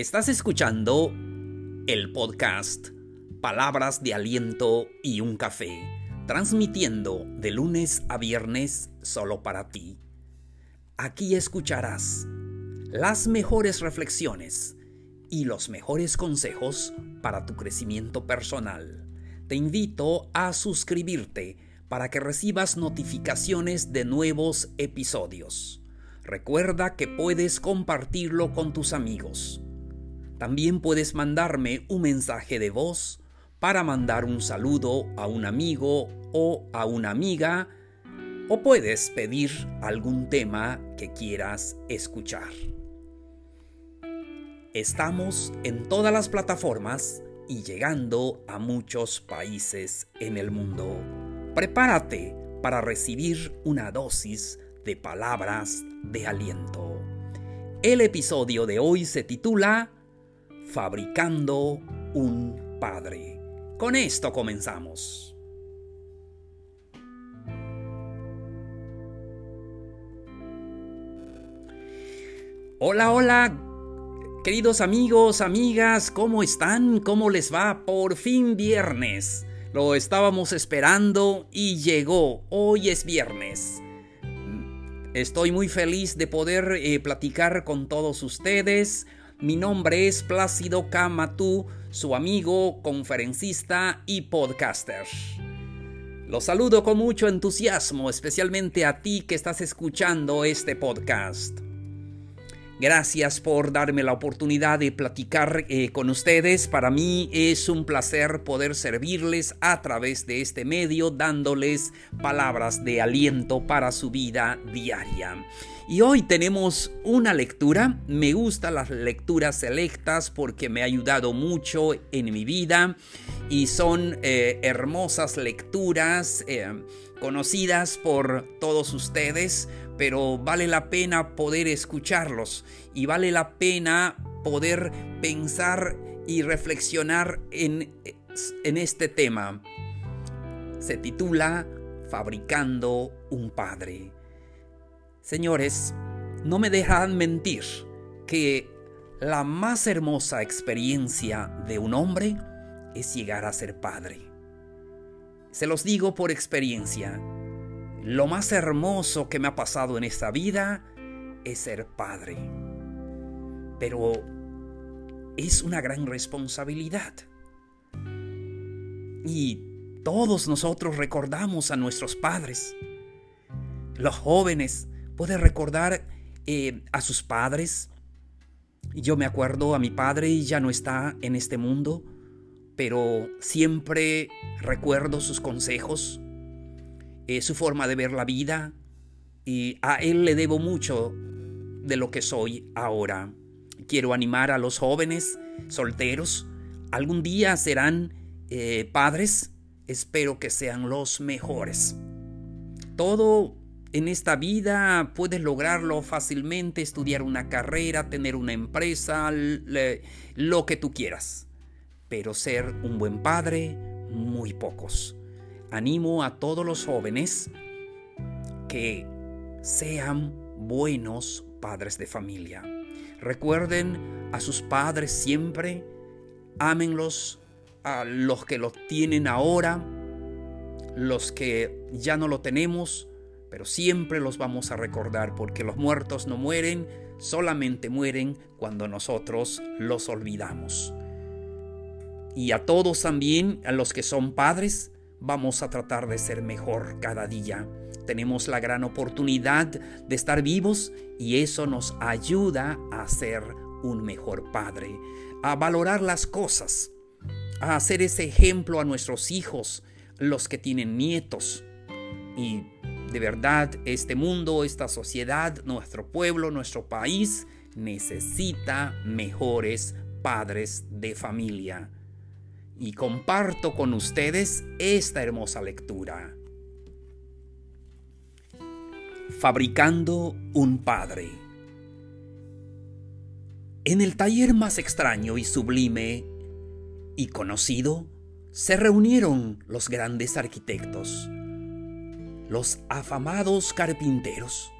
Estás escuchando el podcast Palabras de Aliento y un Café, transmitiendo de lunes a viernes solo para ti. Aquí escucharás las mejores reflexiones y los mejores consejos para tu crecimiento personal. Te invito a suscribirte para que recibas notificaciones de nuevos episodios. Recuerda que puedes compartirlo con tus amigos. También puedes mandarme un mensaje de voz para mandar un saludo a un amigo o a una amiga o puedes pedir algún tema que quieras escuchar. Estamos en todas las plataformas y llegando a muchos países en el mundo. Prepárate para recibir una dosis de palabras de aliento. El episodio de hoy se titula Fabricando un Padre. Con esto comenzamos. Hola, hola, queridos amigos, amigas, ¿cómo están? ¿Cómo les va? Por fin viernes. Lo estábamos esperando y llegó. Hoy es viernes. Estoy muy feliz de poder eh, platicar con todos ustedes. Mi nombre es Plácido Camatú, su amigo, conferencista y podcaster. Los saludo con mucho entusiasmo, especialmente a ti que estás escuchando este podcast. Gracias por darme la oportunidad de platicar eh, con ustedes. Para mí es un placer poder servirles a través de este medio, dándoles palabras de aliento para su vida diaria. Y hoy tenemos una lectura. Me gustan las lecturas selectas porque me ha ayudado mucho en mi vida y son eh, hermosas lecturas eh, conocidas por todos ustedes pero vale la pena poder escucharlos y vale la pena poder pensar y reflexionar en, en este tema. Se titula Fabricando un Padre. Señores, no me dejan mentir que la más hermosa experiencia de un hombre es llegar a ser padre. Se los digo por experiencia. Lo más hermoso que me ha pasado en esta vida es ser padre. Pero es una gran responsabilidad. Y todos nosotros recordamos a nuestros padres. Los jóvenes pueden recordar eh, a sus padres. Yo me acuerdo a mi padre, ya no está en este mundo, pero siempre recuerdo sus consejos, eh, su forma de ver la vida y a él le debo mucho de lo que soy ahora. Quiero animar a los jóvenes solteros. Algún día serán eh, padres. Espero que sean los mejores. Todo en esta vida puedes lograrlo fácilmente, estudiar una carrera, tener una empresa, lo que tú quieras. Pero ser un buen padre, muy pocos animo a todos los jóvenes que sean buenos padres de familia. Recuerden a sus padres siempre, ámenlos a los que los tienen ahora, los que ya no lo tenemos, pero siempre los vamos a recordar porque los muertos no mueren, solamente mueren cuando nosotros los olvidamos. Y a todos también, a los que son padres, vamos a tratar de ser mejor cada día. Tenemos la gran oportunidad de estar vivos y eso nos ayuda a ser un mejor padre, a valorar las cosas, a hacer ese ejemplo a nuestros hijos, los que tienen nietos. Y de verdad, este mundo, esta sociedad, nuestro pueblo, nuestro país necesita mejores padres de familia y comparto con ustedes esta hermosa lectura. Fabricando un Padre. En el taller más extraño y sublime y conocido, se reunieron los grandes arquitectos, los afamados carpinteros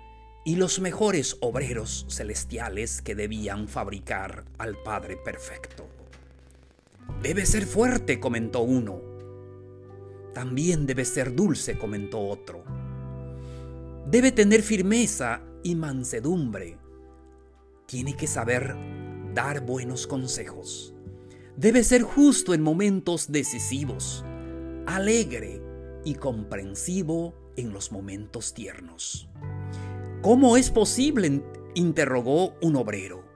y los mejores obreros celestiales que debían fabricar al Padre perfecto. Debe ser fuerte, comentó uno. También debe ser dulce, comentó otro. Debe tener firmeza y mansedumbre. Tiene que saber dar buenos consejos. Debe ser justo en momentos decisivos, alegre y comprensivo en los momentos tiernos. ¿Cómo es posible? interrogó un obrero.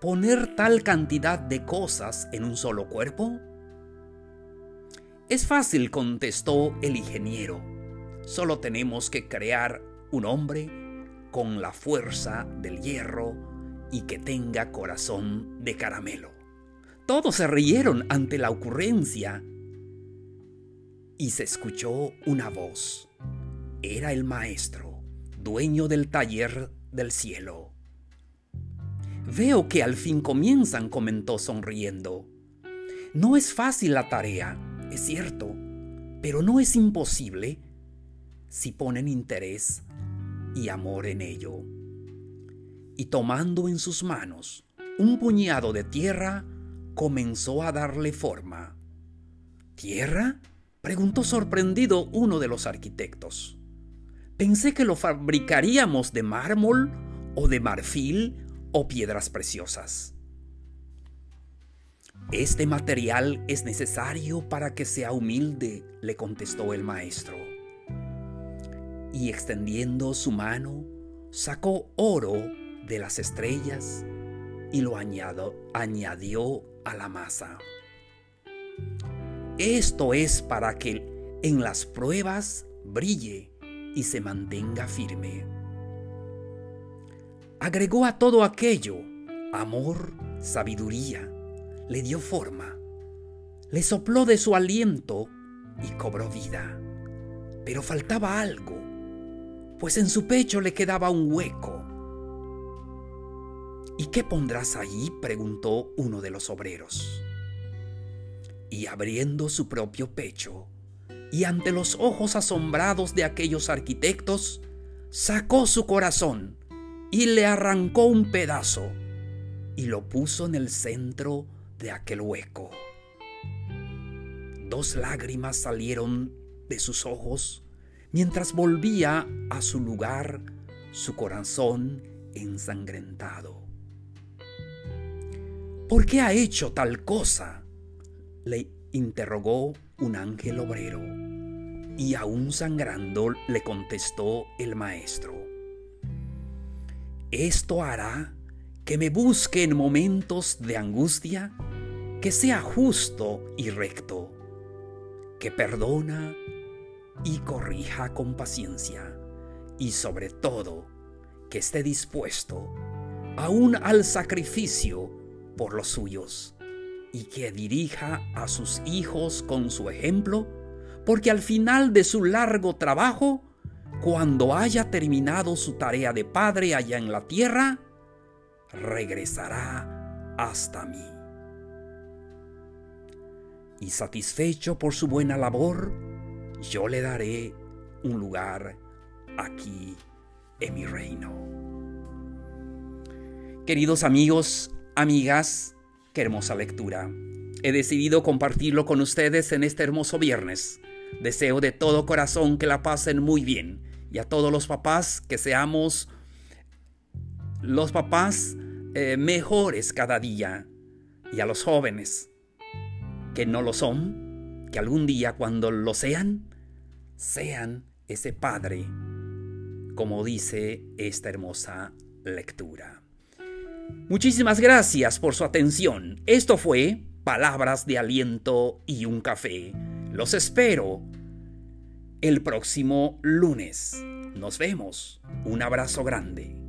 ¿Poner tal cantidad de cosas en un solo cuerpo? Es fácil, contestó el ingeniero. Solo tenemos que crear un hombre con la fuerza del hierro y que tenga corazón de caramelo. Todos se rieron ante la ocurrencia y se escuchó una voz. Era el maestro, dueño del taller del cielo. Veo que al fin comienzan, comentó sonriendo. No es fácil la tarea, es cierto, pero no es imposible si ponen interés y amor en ello. Y tomando en sus manos un puñado de tierra, comenzó a darle forma. ¿Tierra? preguntó sorprendido uno de los arquitectos. Pensé que lo fabricaríamos de mármol o de marfil o piedras preciosas. Este material es necesario para que sea humilde, le contestó el maestro. Y extendiendo su mano, sacó oro de las estrellas y lo añadió a la masa. Esto es para que en las pruebas brille y se mantenga firme. Agregó a todo aquello amor, sabiduría, le dio forma, le sopló de su aliento y cobró vida. Pero faltaba algo, pues en su pecho le quedaba un hueco. ¿Y qué pondrás allí? preguntó uno de los obreros. Y abriendo su propio pecho, y ante los ojos asombrados de aquellos arquitectos, sacó su corazón y le arrancó un pedazo y lo puso en el centro de aquel hueco. Dos lágrimas salieron de sus ojos mientras volvía a su lugar su corazón ensangrentado. ¿Por qué ha hecho tal cosa? le interrogó un ángel obrero. Y aún sangrando le contestó el maestro esto hará que me busque en momentos de angustia, que sea justo y recto, que perdona y corrija con paciencia, y sobre todo, que esté dispuesto aún al sacrificio por los suyos, y que dirija a sus hijos con su ejemplo, porque al final de su largo trabajo, cuando haya terminado su tarea de padre allá en la tierra, regresará hasta mí. Y satisfecho por su buena labor, yo le daré un lugar aquí en mi reino. Queridos amigos, amigas, qué hermosa lectura. He decidido compartirlo con ustedes en este hermoso viernes. Deseo de todo corazón que la pasen muy bien y a todos los papás que seamos los papás eh, mejores cada día y a los jóvenes que no lo son, que algún día cuando lo sean, sean ese padre, como dice esta hermosa lectura. Muchísimas gracias por su atención. Esto fue Palabras de Aliento y un Café. Los espero el próximo lunes. Nos vemos. Un abrazo grande.